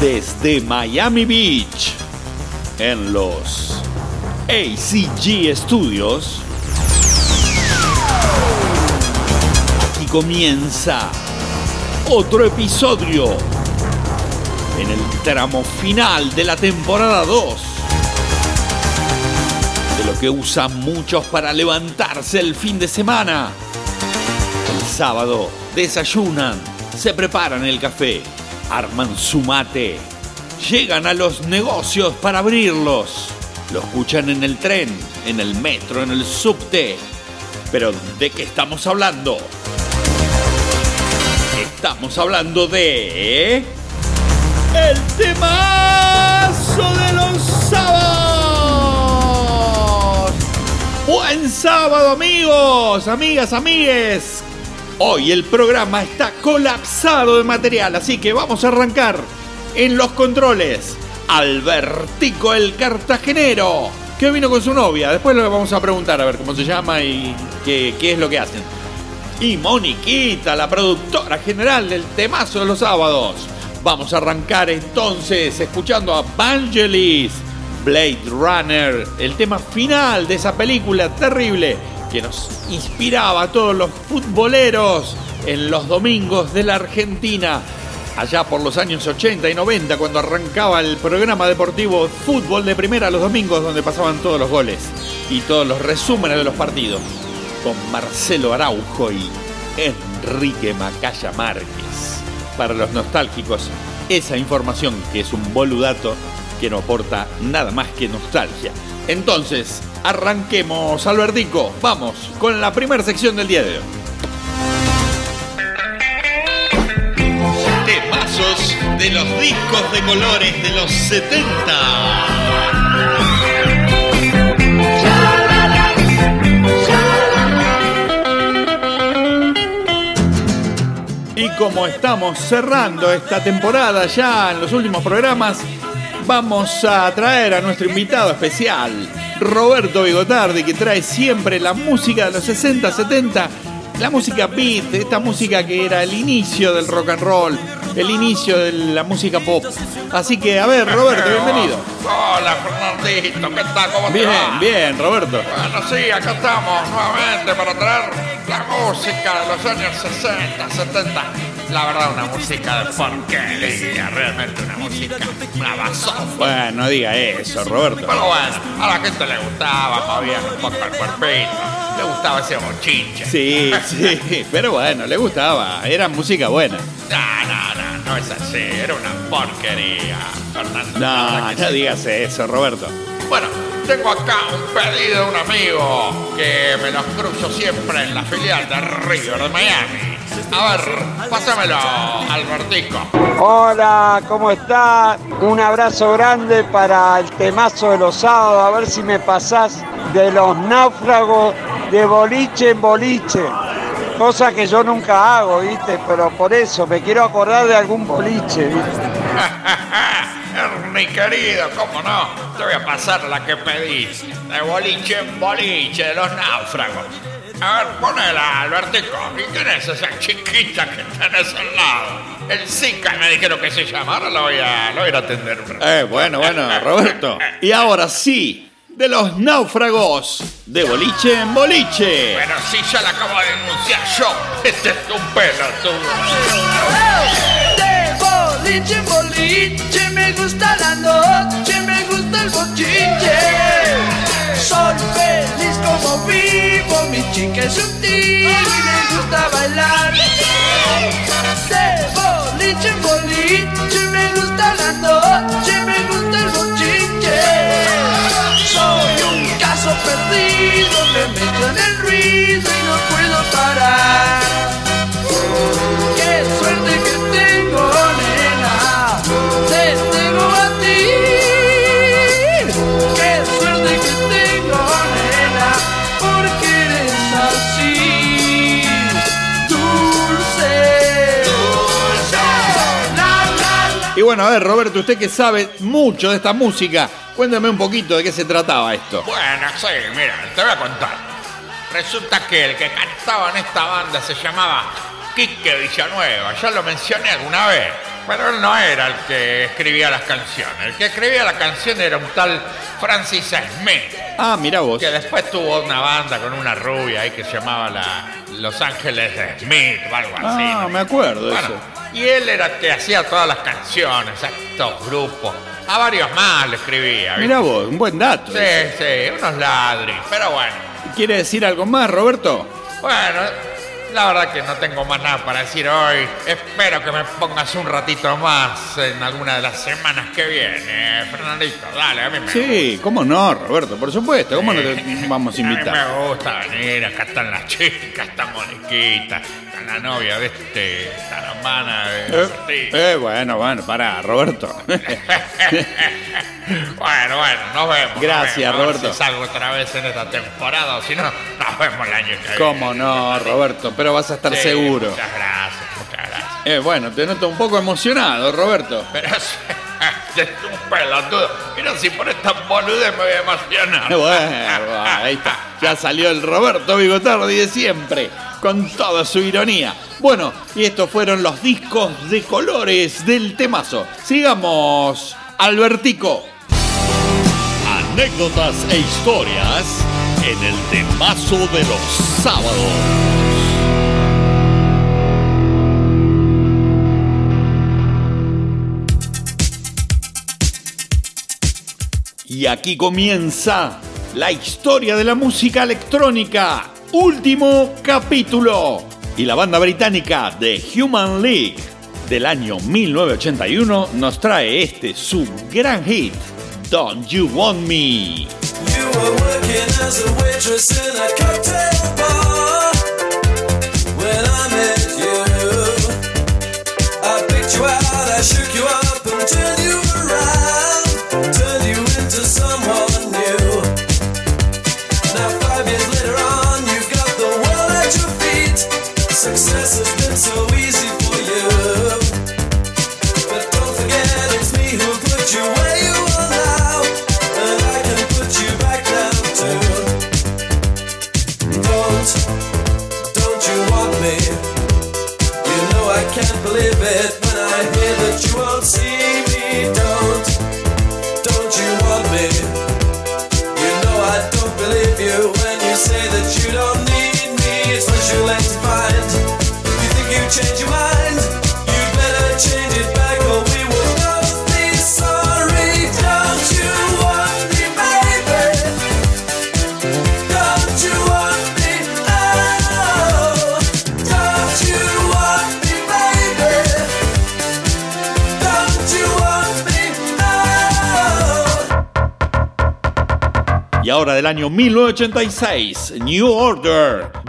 desde Miami Beach, en los ACG Studios, aquí comienza otro episodio en el tramo final de la temporada 2 de lo que usan muchos para levantarse el fin de semana. El sábado desayunan, se preparan el café, arman su mate, llegan a los negocios para abrirlos, lo escuchan en el tren, en el metro, en el subte. Pero ¿de qué estamos hablando? Estamos hablando de... El temazo de los sábados. Buen sábado amigos, amigas, amigues. Hoy el programa está colapsado de material, así que vamos a arrancar en los controles. Albertico el cartagenero, que vino con su novia. Después le vamos a preguntar a ver cómo se llama y qué, qué es lo que hacen. Y Moniquita, la productora general del temazo de los sábados. Vamos a arrancar entonces escuchando a Vangelis, Blade Runner, el tema final de esa película terrible que nos inspiraba a todos los futboleros en los domingos de la Argentina, allá por los años 80 y 90, cuando arrancaba el programa deportivo Fútbol de Primera los domingos, donde pasaban todos los goles y todos los resúmenes de los partidos, con Marcelo Araujo y Enrique Macaya Márquez. Para los nostálgicos, esa información que es un boludato que no aporta nada más que nostalgia. Entonces, arranquemos, Albertico. Vamos con la primera sección del día de hoy. Temazos de los discos de colores de los 70. Y como estamos cerrando esta temporada ya en los últimos programas, vamos a traer a nuestro invitado especial, Roberto Bigotardi, que trae siempre la música de los 60, 70, la música beat, esta música que era el inicio del rock and roll, el inicio de la música pop. Así que, a ver, Roberto, bienvenido. Hola, Fernandito, ¿qué tal? ¿Cómo te Bien, va? bien, Roberto. Bueno, sí, acá estamos nuevamente para traer la música de los años 60, 70. La verdad, una música de porquería, realmente una música, una basofia. Bueno, no diga eso, Roberto. Pero bueno, a la gente le gustaba, movían un poco el cuerpito, le gustaba ese bochinche. Sí, sí, pero bueno, le gustaba, era música buena. No, no, no, no es así, era una porquería, Fernando. No, no digas eso, Roberto. Bueno, tengo acá un pedido de un amigo que me los cruzo siempre en la filial de River de Miami. A ver, pásamelo, Albertico. Hola, ¿cómo está? Un abrazo grande para el temazo de los sábados, a ver si me pasás de los náufragos de boliche en boliche. Cosa que yo nunca hago, ¿viste? Pero por eso me quiero acordar de algún boliche, ¿viste? Mi querido, ¿cómo no? Te voy a pasar la que pedís. De boliche en boliche, de los náufragos. A ver, ponela, Albertico. ¿Y quién es esa chiquita que tenés al lado? El Zika me dijeron que se llama. Ahora lo voy a, lo voy a ir a atender. Eh, bueno, bueno, Roberto. Y ahora sí, de los náufragos, de boliche en boliche. Bueno, sí, ya la acabo de denunciar yo. Este es un pelotudo. De boliche en boliche, gusta me gusta el bochinche. Soy feliz como vivo, mi chica es sutil y me gusta bailar. De boliche en boliche, me gusta la noche, me gusta el bochinche. Soy un caso perdido, me meto en el ruido y no Y bueno, a ver, Roberto, usted que sabe mucho de esta música, cuéntame un poquito de qué se trataba esto. Bueno, sí, mira, te voy a contar. Resulta que el que cantaba en esta banda se llamaba Quique Villanueva. Ya lo mencioné alguna vez. pero él no era el que escribía las canciones. El que escribía la canción era un tal Francis Smith, Ah, mira vos. que después tuvo una banda con una rubia ahí que se llamaba la Los Ángeles Smith o algo así. Ah, ¿no? me acuerdo de Bueno, eso. Y él era el que hacía todas las canciones, a estos grupos. A varios más le escribía. ¿viste? Mira vos, un buen dato. Sí, sí, unos ladris. Pero bueno, ¿Quiere decir algo más, Roberto? bueno, la verdad que no tengo más nada para decir hoy. Espero que me pongas un ratito más en alguna de las semanas que viene. Fernandito, dale, a mí me Sí, cómo no, Roberto, por supuesto. ¿Cómo no te vamos a A mí invitar? me gusta venir, acá están las chicas, está Moniquita, está la novia de este, está la hermana de Eh, eh, bueno, bueno, pará, Roberto. Bueno, bueno, nos vemos. Gracias, nos vemos. A ver Roberto. Si salgo otra vez en esta temporada o si no, nos vemos el año que viene. ¿Cómo no, Roberto? Pero vas a estar Sí, seguro. Muchas gracias, muchas gracias. Eh, bueno, te noto un poco emocionado, Roberto. Pero es, un pelotudo. Mira, si por esta boludez me voy a emocionar. Bueno, ahí está. Ya salió el Roberto Bigotardi de siempre, con toda su ironía. Bueno, y estos fueron los discos de colores del temazo. Sigamos, Albertico. Anécdotas e historias en el temazo de los sábados. Y aquí comienza la historia de la música electrónica. Último capítulo. Y la banda británica The Human League del año 1981 nos trae este su gran hit, Don't You Want Me. You were working as a waitress in a cocktail bar when I met you. I picked you out, I shook you up and turned you around, turned you into someone Don't you want me, baby? Don't you want me? Oh, don't you want me, baby? Don't you want me? Oh. Y ahora del año 1986, New Order,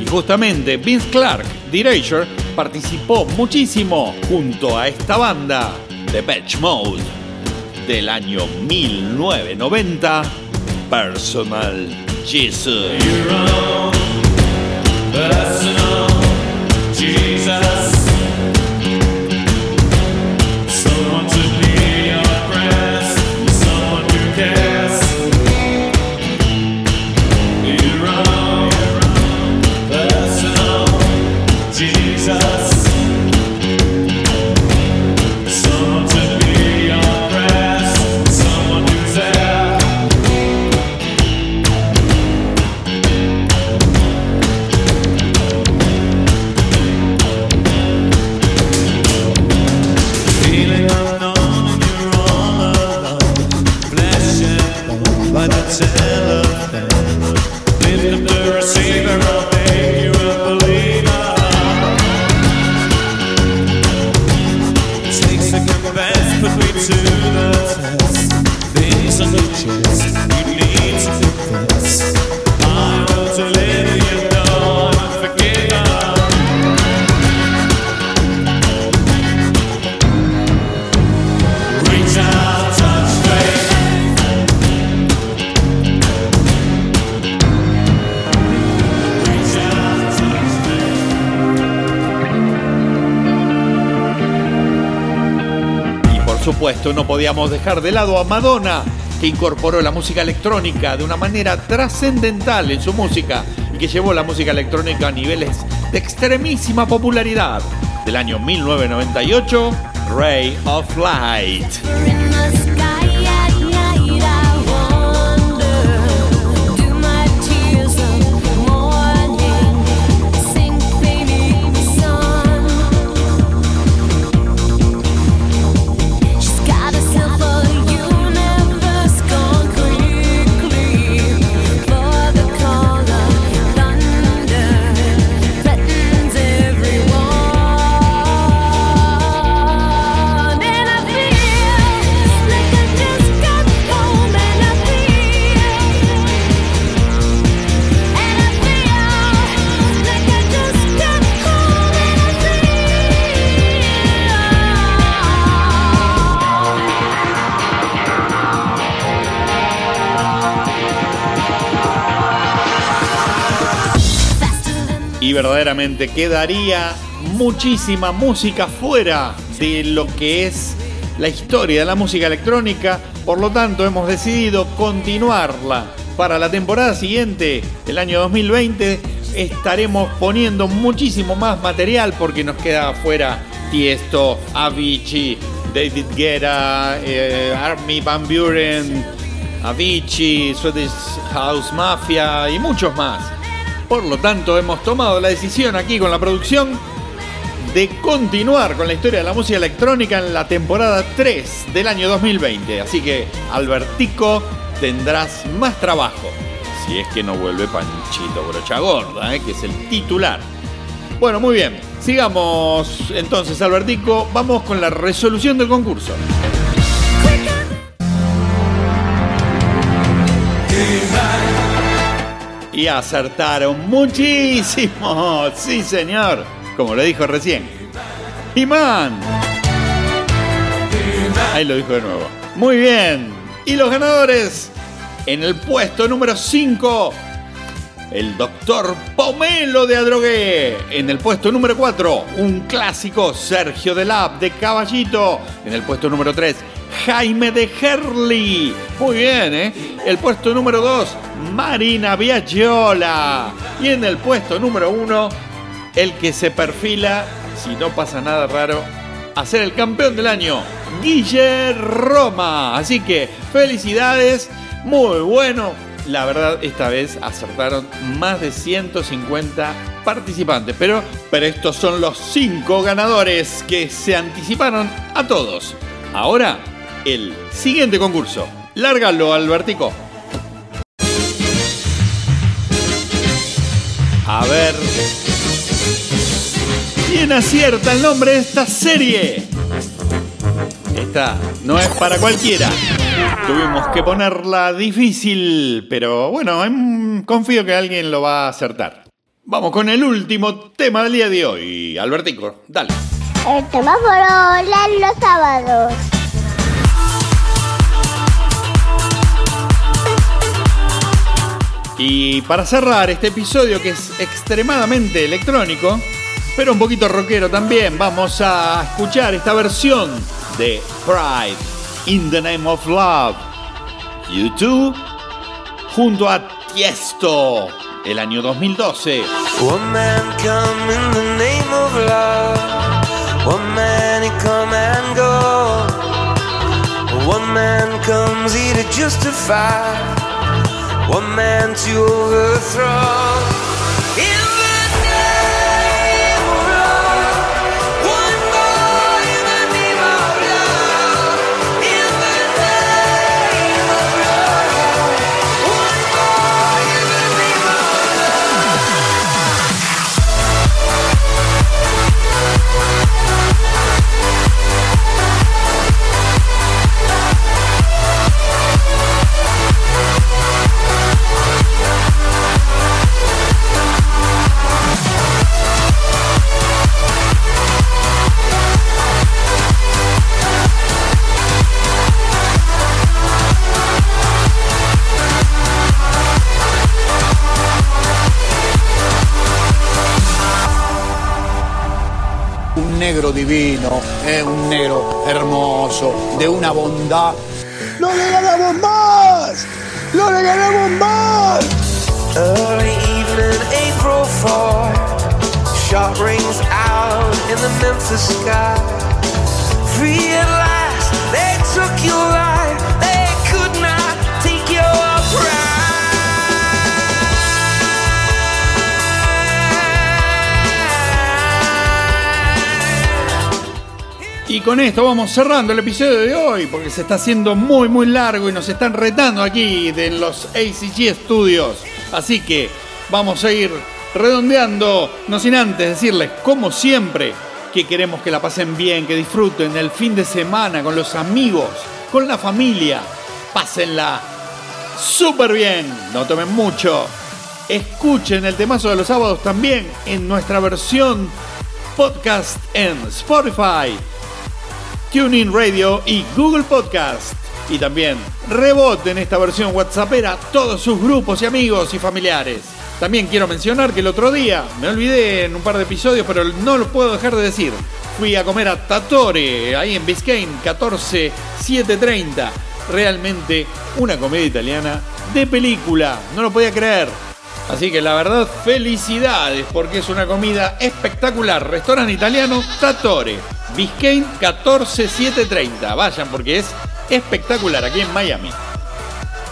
Y justamente Vince Clark, The participó muchísimo junto a esta banda, The Patch Mode, del año 1990, Personal Jesus. Jesus. Supuesto no podíamos dejar de lado a Madonna, que incorporó la música electrónica de una manera trascendental en su música y que llevó la música electrónica a niveles de extremísima popularidad. Del año 1998, Ray of Light. Verdaderamente quedaría muchísima música fuera de lo que es la historia de la música electrónica. Por lo tanto, hemos decidido continuarla. Para la temporada siguiente, el año 2020, estaremos poniendo muchísimo más material porque nos queda fuera Tiesto, Avicii, David Guetta, eh, Army Van Buren, Avicii, Swedish House Mafia y muchos más. Por lo tanto, hemos tomado la decisión aquí con la producción de continuar con la historia de la música electrónica en la temporada 3 del año 2020. Así que, Albertico, tendrás más trabajo. Si es que no vuelve Panchito Brocha Gorda, ¿eh? que es el titular. Bueno, muy bien. Sigamos entonces, Albertico. Vamos con la resolución del concurso. Y acertaron muchísimo. Sí, señor. Como lo dijo recién. Imán. Ahí lo dijo de nuevo. Muy bien. Y los ganadores. En el puesto número 5. El doctor Pomelo de Adrogué. En el puesto número 4, un clásico Sergio de Lab de Caballito. En el puesto número 3, Jaime de Herli. Muy bien, ¿eh? El puesto número 2, Marina Viagiola. Y en el puesto número 1, el que se perfila, si no pasa nada raro, a ser el campeón del año, Guille Roma. Así que felicidades, muy bueno. La verdad, esta vez acertaron más de 150 participantes. Pero, pero estos son los 5 ganadores que se anticiparon a todos. Ahora, el siguiente concurso. Lárgalo, Albertico. A ver. ¿Quién acierta el nombre de esta serie? Esta no es para cualquiera. Tuvimos que ponerla difícil, pero bueno, em, confío que alguien lo va a acertar. Vamos con el último tema del día de hoy. Albertico, dale. El semáforo los sábados. Y para cerrar este episodio que es extremadamente electrónico, pero un poquito rockero también, vamos a escuchar esta versión de Pride in the Name of Love. you YouTube junto a Tiesto, el año 2012. One man come in the name of love. One man he come and go. One man comes here to justify. One man to overthrow. Negro divino, eh, un negro hermoso, de una bondad. ¡No le ganamos más! ¡No le ganamos más! Early evening, April 4. Shot rings out in the Memphis sky. Free at last, they took your life. Y con esto vamos cerrando el episodio de hoy, porque se está haciendo muy muy largo y nos están retando aquí de los ACG Studios. Así que vamos a ir redondeando, no sin antes decirles, como siempre, que queremos que la pasen bien, que disfruten el fin de semana con los amigos, con la familia. Pásenla súper bien, no tomen mucho. Escuchen el temazo de los sábados también en nuestra versión podcast en Spotify, TuneIn Radio y Google Podcast. Y también reboten esta versión WhatsAppera todos sus grupos y amigos y familiares. También quiero mencionar que el otro día, me olvidé en un par de episodios, pero no lo puedo dejar de decir. Fui a comer a Tatore, ahí en Biscayne, 14730. Realmente una comedia italiana de película, no lo podía creer. Así que la verdad, felicidades, porque es una comida espectacular. Restaurante italiano Tatore, Biscayne 14730. Vayan porque es espectacular aquí en Miami.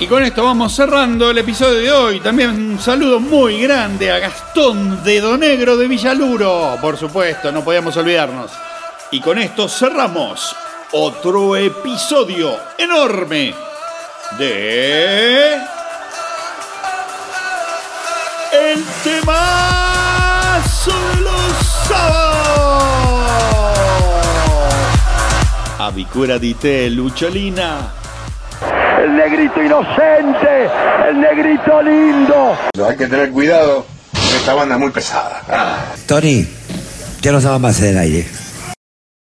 Y con esto vamos cerrando el episodio de hoy. También un saludo muy grande a Gastón de Donegro de Villaluro. Por supuesto, no podíamos olvidarnos. Y con esto cerramos otro episodio enorme de... El temazo de los sábados. Avicura di te, Lucholina. El negrito inocente, el negrito lindo. Hay que tener cuidado, esta banda es muy pesada. Tony, ya no estaba más en el aire.